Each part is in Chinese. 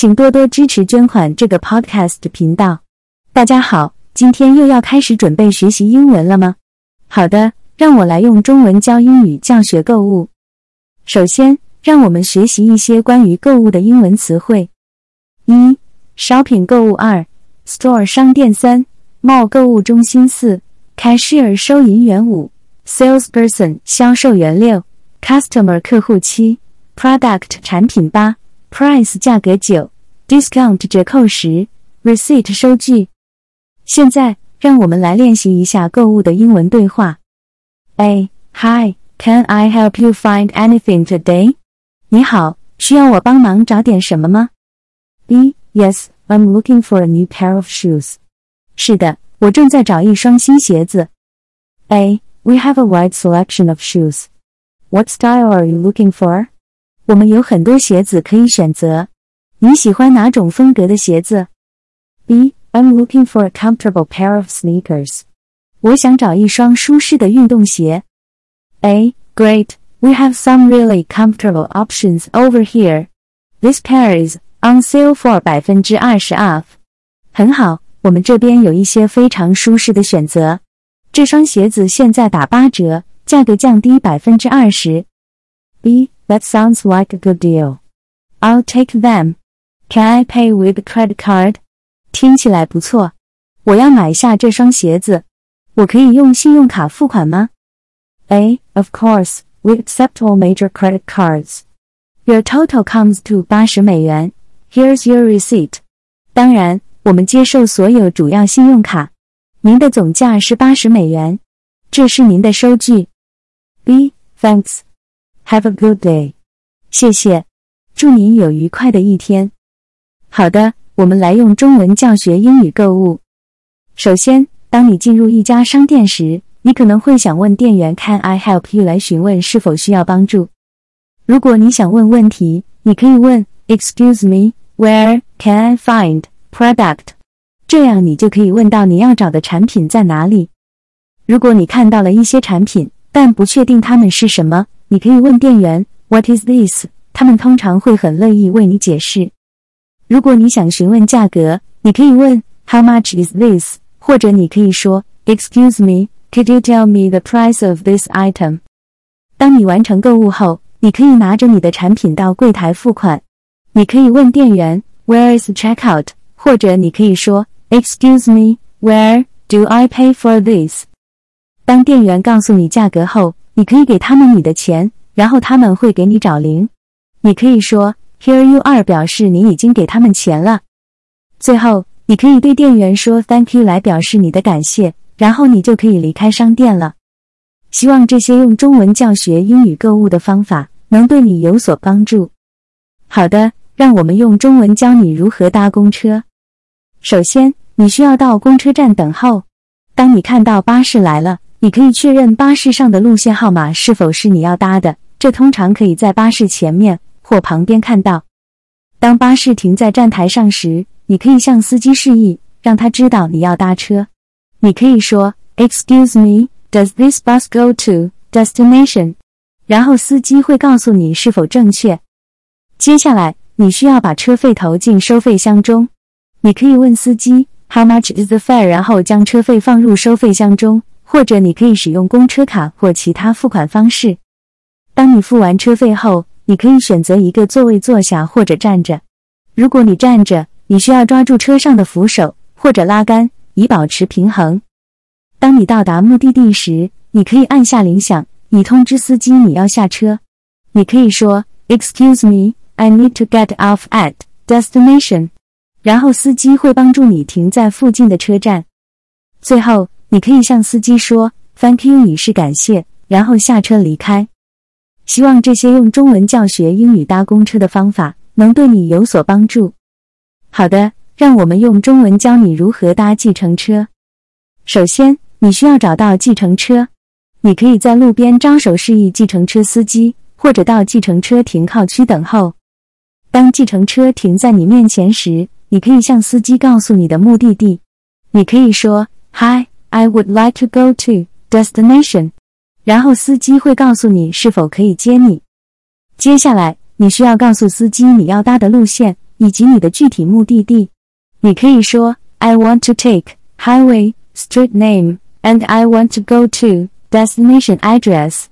请多多支持捐款这个 podcast 频道。大家好，今天又要开始准备学习英文了吗？好的，让我来用中文教英语教学购物。首先，让我们学习一些关于购物的英文词汇。一、shopping 购物；二、store 商店；三、mall 购物中心；四、cashier 收银员；五、salesperson 销售员；六、customer 客户；七、product 产品；八。Price 价格九，Discount 折扣十，Receipt 收据。现在让我们来练习一下购物的英文对话。A. Hi, can I help you find anything today? 你好，需要我帮忙找点什么吗？B. Yes, I'm looking for a new pair of shoes. 是的，我正在找一双新鞋子。A. We have a wide selection of shoes. What style are you looking for? 我们有很多鞋子可以选择，你喜欢哪种风格的鞋子？B. I'm looking for a comfortable pair of sneakers. 我想找一双舒适的运动鞋。A. Great, we have some really comfortable options over here. This pair is on sale for 百分之二十 off. 很好，我们这边有一些非常舒适的选择。这双鞋子现在打八折，价格降低百分之二十。B. That sounds like a good deal. I'll take them. Can I pay with credit card? 听起来不错。我要买下这双鞋子。我可以用信用卡付款吗？A. Of course, we accept all major credit cards. Your total comes to 八十美元。Here's your receipt. 当然，我们接受所有主要信用卡。您的总价是八十美元。这是您的收据。B. Thanks. Have a good day，谢谢，祝您有愉快的一天。好的，我们来用中文教学英语购物。首先，当你进入一家商店时，你可能会想问店员 “Can I help you” 来询问是否需要帮助。如果你想问问题，你可以问 “Excuse me, where can I find product？” 这样你就可以问到你要找的产品在哪里。如果你看到了一些产品，但不确定它们是什么。你可以问店员 "What is this？" 他们通常会很乐意为你解释。如果你想询问价格，你可以问 "How much is this？" 或者你可以说 "Excuse me, could you tell me the price of this item？" 当你完成购物后，你可以拿着你的产品到柜台付款。你可以问店员 "Where is checkout？" 或者你可以说 "Excuse me, where do I pay for this？" 当店员告诉你价格后，你可以给他们你的钱，然后他们会给你找零。你可以说 "Here you are"，表示你已经给他们钱了。最后，你可以对店员说 "Thank you" 来表示你的感谢，然后你就可以离开商店了。希望这些用中文教学英语购物的方法能对你有所帮助。好的，让我们用中文教你如何搭公车。首先，你需要到公车站等候。当你看到巴士来了。你可以确认巴士上的路线号码是否是你要搭的，这通常可以在巴士前面或旁边看到。当巴士停在站台上时，你可以向司机示意，让他知道你要搭车。你可以说：“Excuse me, does this bus go to destination？” 然后司机会告诉你是否正确。接下来，你需要把车费投进收费箱中。你可以问司机：“How much is the fare？” 然后将车费放入收费箱中。或者你可以使用公车卡或其他付款方式。当你付完车费后，你可以选择一个座位坐下或者站着。如果你站着，你需要抓住车上的扶手或者拉杆以保持平衡。当你到达目的地时，你可以按下铃响，以通知司机你要下车。你可以说：“Excuse me, I need to get off at destination。”然后司机会帮助你停在附近的车站。最后。你可以向司机说 “Thank you” 以示感谢，然后下车离开。希望这些用中文教学英语搭公车的方法能对你有所帮助。好的，让我们用中文教你如何搭计程车。首先，你需要找到计程车。你可以在路边招手示意计程车司机，或者到计程车停靠区等候。当计程车停在你面前时，你可以向司机告诉你的目的地。你可以说 “Hi”。I would like to go to destination，然后司机会告诉你是否可以接你。接下来，你需要告诉司机你要搭的路线，以及你的具体目的地。你可以说 I want to take highway street name and I want to go to destination address。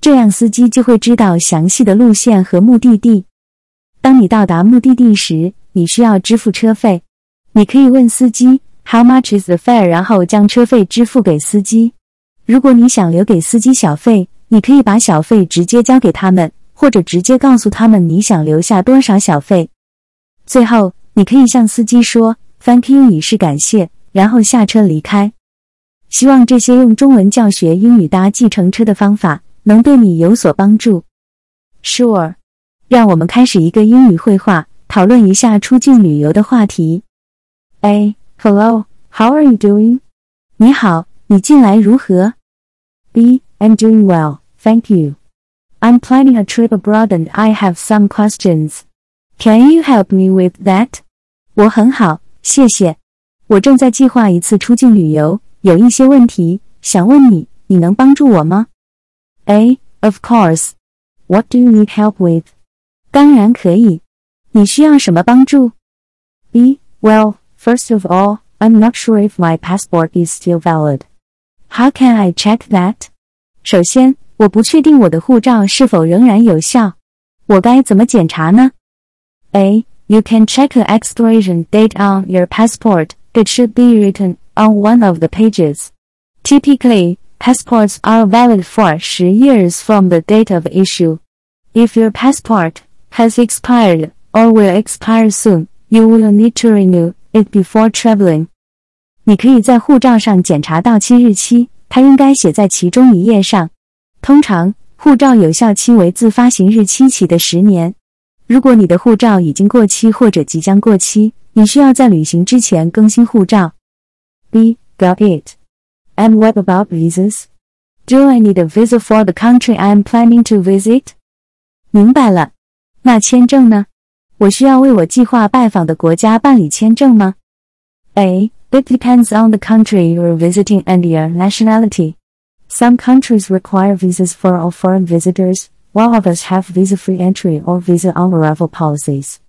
这样司机就会知道详细的路线和目的地。当你到达目的地时，你需要支付车费。你可以问司机 How much is the fare？然后将车费支付给司机。如果你想留给司机小费，你可以把小费直接交给他们，或者直接告诉他们你想留下多少小费。最后，你可以向司机说 “Thank you” 以示感谢，然后下车离开。希望这些用中文教学英语搭计程车的方法能对你有所帮助。Sure，让我们开始一个英语会话，讨论一下出境旅游的话题。A. Hello, how are you doing? 你好，你近来如何？B. I'm doing well, thank you. I'm planning a trip abroad and I have some questions. Can you help me with that? 我很好，谢谢。我正在计划一次出境旅游，有一些问题想问你，你能帮助我吗？A. Of course. What do you need help with? 当然可以。你需要什么帮助？B. Well, first of all, I'm not sure if my passport is still valid. How can I check that? 首先，我不确定我的护照是否仍然有效。我该怎么检查呢？a. You can check the expiration date on your passport. It should be written on one of the pages. Typically, passports are valid for 10 years from the date of issue. If your passport has expired or will expire soon, you will need to renew it before traveling. 你可以在护照上检查到期日期，它应该写在其中一页上。通常，护照有效期为自发行日期起的十年。如果你的护照已经过期或者即将过期，你需要在旅行之前更新护照。B. Got it. And what about visas? Do I need a visa for the country I'm planning to visit? 明白了。那签证呢？我需要为我计划拜访的国家办理签证吗？A. It depends on the country you're visiting and your nationality. Some countries require visas for all foreign visitors while others have visa-free entry or visa on arrival policies.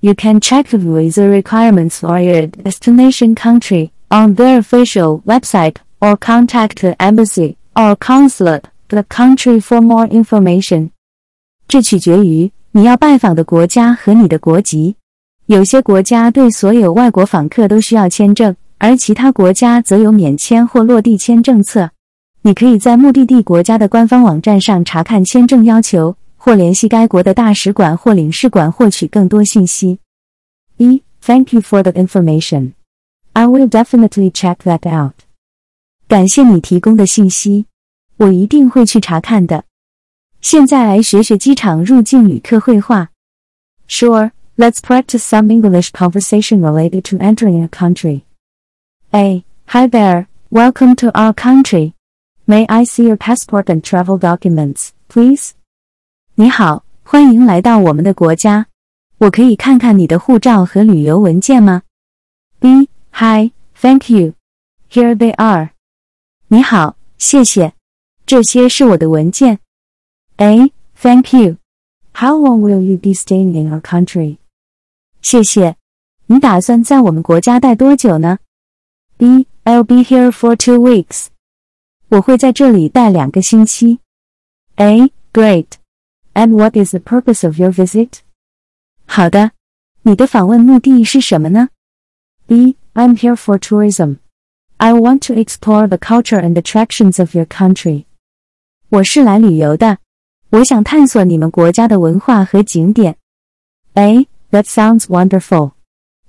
You can check the visa requirements for your destination country on their official website or contact the embassy or consulate the country for more information. 这取决于 你要拜访的国家和你的国籍。有些国家对所有外国访客都需要签证，而其他国家则有免签或落地签政策。你可以在目的地国家的官方网站上查看签证要求，或联系该国的大使馆或领事馆获取更多信息。一，Thank you for the information. I will definitely check that out. 感谢你提供的信息，我一定会去查看的。现在来学学机场入境旅客会话。Sure, let's practice some English conversation related to entering a country. A. Hi there, welcome to our country. May I see your passport and travel documents, please? 你好，欢迎来到我们的国家。我可以看看你的护照和旅游文件吗？B. Hi, thank you. Here they are. 你好，谢谢。这些是我的文件。A. Thank you. How long will you be staying in our country? 谢谢。你打算在我们国家待多久呢？B. I'll be here for two weeks. 我会在这里待两个星期。A. Great. And what is the purpose of your visit? 好的，你的访问目的是什么呢？B. I'm here for tourism. I want to explore the culture and attractions of your country. 我是来旅游的， 我想探索你们国家的文化和景点。A. That sounds wonderful.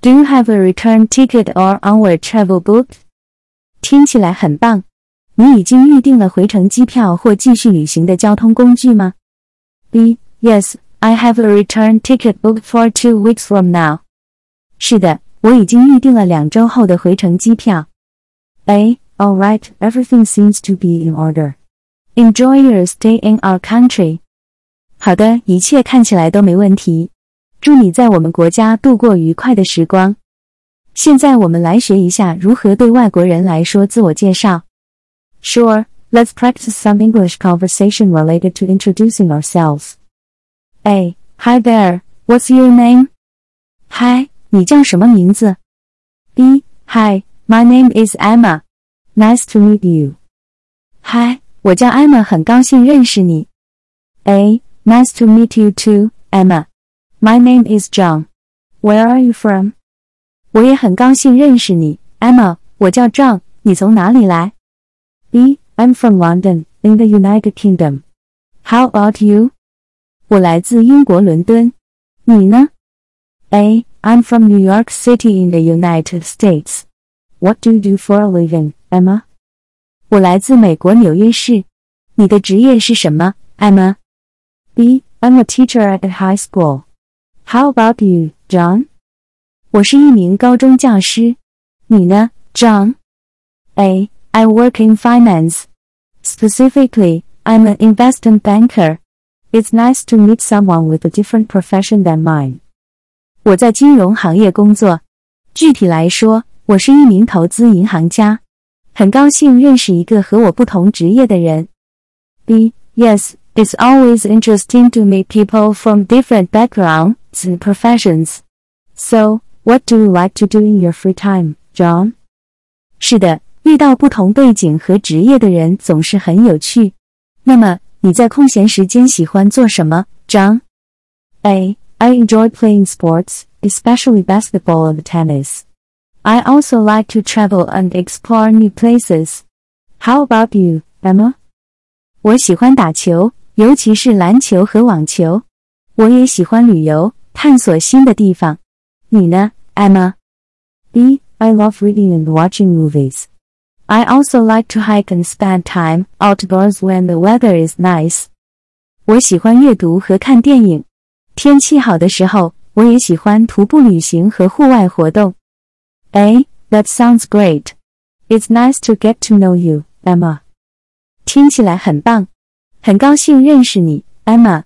Do you have a return ticket or onward travel booked? 听起来很棒。你已经预订了回程机票或继续旅行的交通工具吗？B. Yes, I have a return ticket booked for two weeks from now. 是的，我已经预订了两周后的回程机票。A. All right, everything seems to be in order. Enjoy your stay in our country. 好的，一切看起来都没问题。祝你在我们国家度过愉快的时光。现在我们来学一下如何对外国人来说自我介绍。Sure, let's practice some English conversation related to introducing ourselves. A. Hi there, what's your name? Hi，你叫什么名字？B. Hi, my name is Emma. Nice to meet you. Hi， 我叫 Emma，很高兴认识你。A. Nice to meet you too, Emma. My name is John. Where are you from? 我也很高兴认识你，Emma。我叫 John，你从哪里来？B. I'm from London, in the United Kingdom. How about you? 我来自英国伦敦。你呢？A. I'm from New York City in the United States. What do you do for a living, Emma? 我来自美国纽约市。你的职业是什么，Emma? B. I'm a teacher at a high school. How about you, John? 我是一名高中教师。你呢，John? A. I work in finance. Specifically, I'm an investment banker. It's nice to meet someone with a different profession than mine. 我在金融行业工作。具体来说，我是一名投资银行家。很高兴认识一个和我不同职业的人。B. Yes, it's always interesting to meet people from different backgrounds and professions. So, what do you like to do in your free time, John? 是的，遇到不同背景和职业的人总是很有趣。那么你在空闲时间喜欢做什么，John？A. I enjoy playing sports, especially basketball and tennis. I also like to travel and explore new places. How about you, Emma? 我喜欢打球，尤其是篮球和网球。我也喜欢旅游，探索新的地方。你呢，Emma? B. I love reading and watching movies. I also like to hike and spend time outdoors when the weather is nice. 我喜欢阅读和看电影。天气好的时候，我也喜欢徒步旅行和户外活动。 A. That sounds great. It's nice to get to know you, Emma. 听起来很棒，很高兴认识你，Emma。